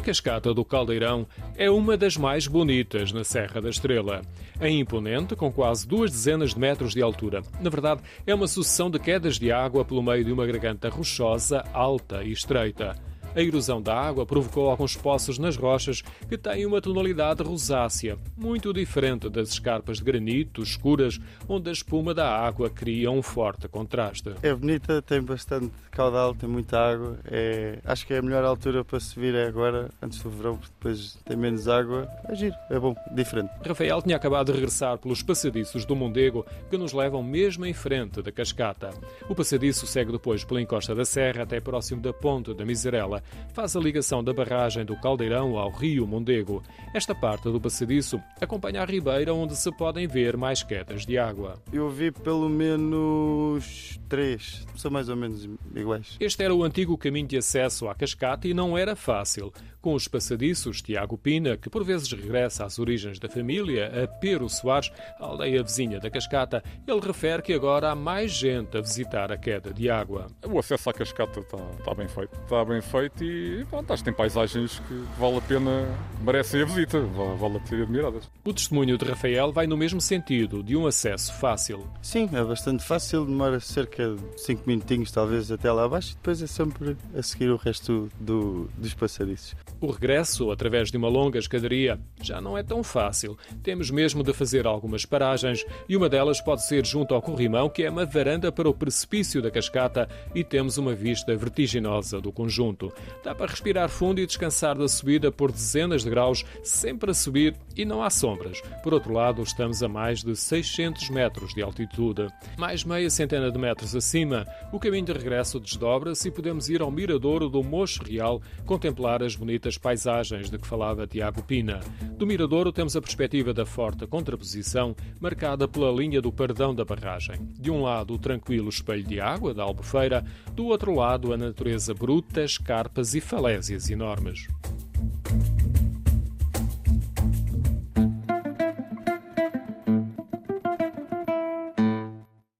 cascata do Caldeirão é uma das mais bonitas na Serra da Estrela. É imponente, com quase duas dezenas de metros de altura. Na verdade, é uma sucessão de quedas de água pelo meio de uma garganta rochosa, alta e estreita. A erosão da água provocou alguns poços nas rochas que têm uma tonalidade rosácea, muito diferente das escarpas de granito escuras, onde a espuma da água cria um forte contraste. É bonita, tem bastante caudal, tem muita água. É, acho que é a melhor altura para subir é agora, antes do verão, porque depois tem menos água. É giro, é bom, diferente. Rafael tinha acabado de regressar pelos passadiços do Mondego que nos levam mesmo em frente da cascata. O passadiço segue depois pela encosta da serra até próximo da ponte da Miserela faz a ligação da barragem do Caldeirão ao rio Mondego. Esta parte do passadiço acompanha a ribeira onde se podem ver mais quedas de água. Eu vi pelo menos três, são mais ou menos iguais. Este era o antigo caminho de acesso à cascata e não era fácil. Com os passadiços, Tiago Pina, que por vezes regressa às origens da família, a Pero Soares, a aldeia vizinha da cascata, ele refere que agora há mais gente a visitar a queda de água. O acesso à cascata está, está bem feito. Está bem feito e pronto, acho que tem paisagens que vale a pena, merecem a visita, vale, vale a ser admiradas. O testemunho de Rafael vai no mesmo sentido, de um acesso fácil. Sim, é bastante fácil, demora cerca de 5 minutinhos talvez até lá abaixo e depois é sempre a seguir o resto do, dos passadiços. O regresso, através de uma longa escadaria, já não é tão fácil. Temos mesmo de fazer algumas paragens e uma delas pode ser junto ao corrimão, que é uma varanda para o precipício da cascata e temos uma vista vertiginosa do conjunto. Dá para respirar fundo e descansar da subida por dezenas de graus, sempre a subir e não há sombras. Por outro lado, estamos a mais de 600 metros de altitude. Mais meia centena de metros acima, o caminho de regresso desdobra-se e podemos ir ao miradouro do Mocho Real contemplar as bonitas paisagens de que falava Tiago Pina. Do Miradouro temos a perspectiva da forte contraposição, marcada pela linha do perdão da barragem. De um lado, o tranquilo espelho de água da Albufeira, do outro lado, a natureza bruta, escarpas e falésias enormes.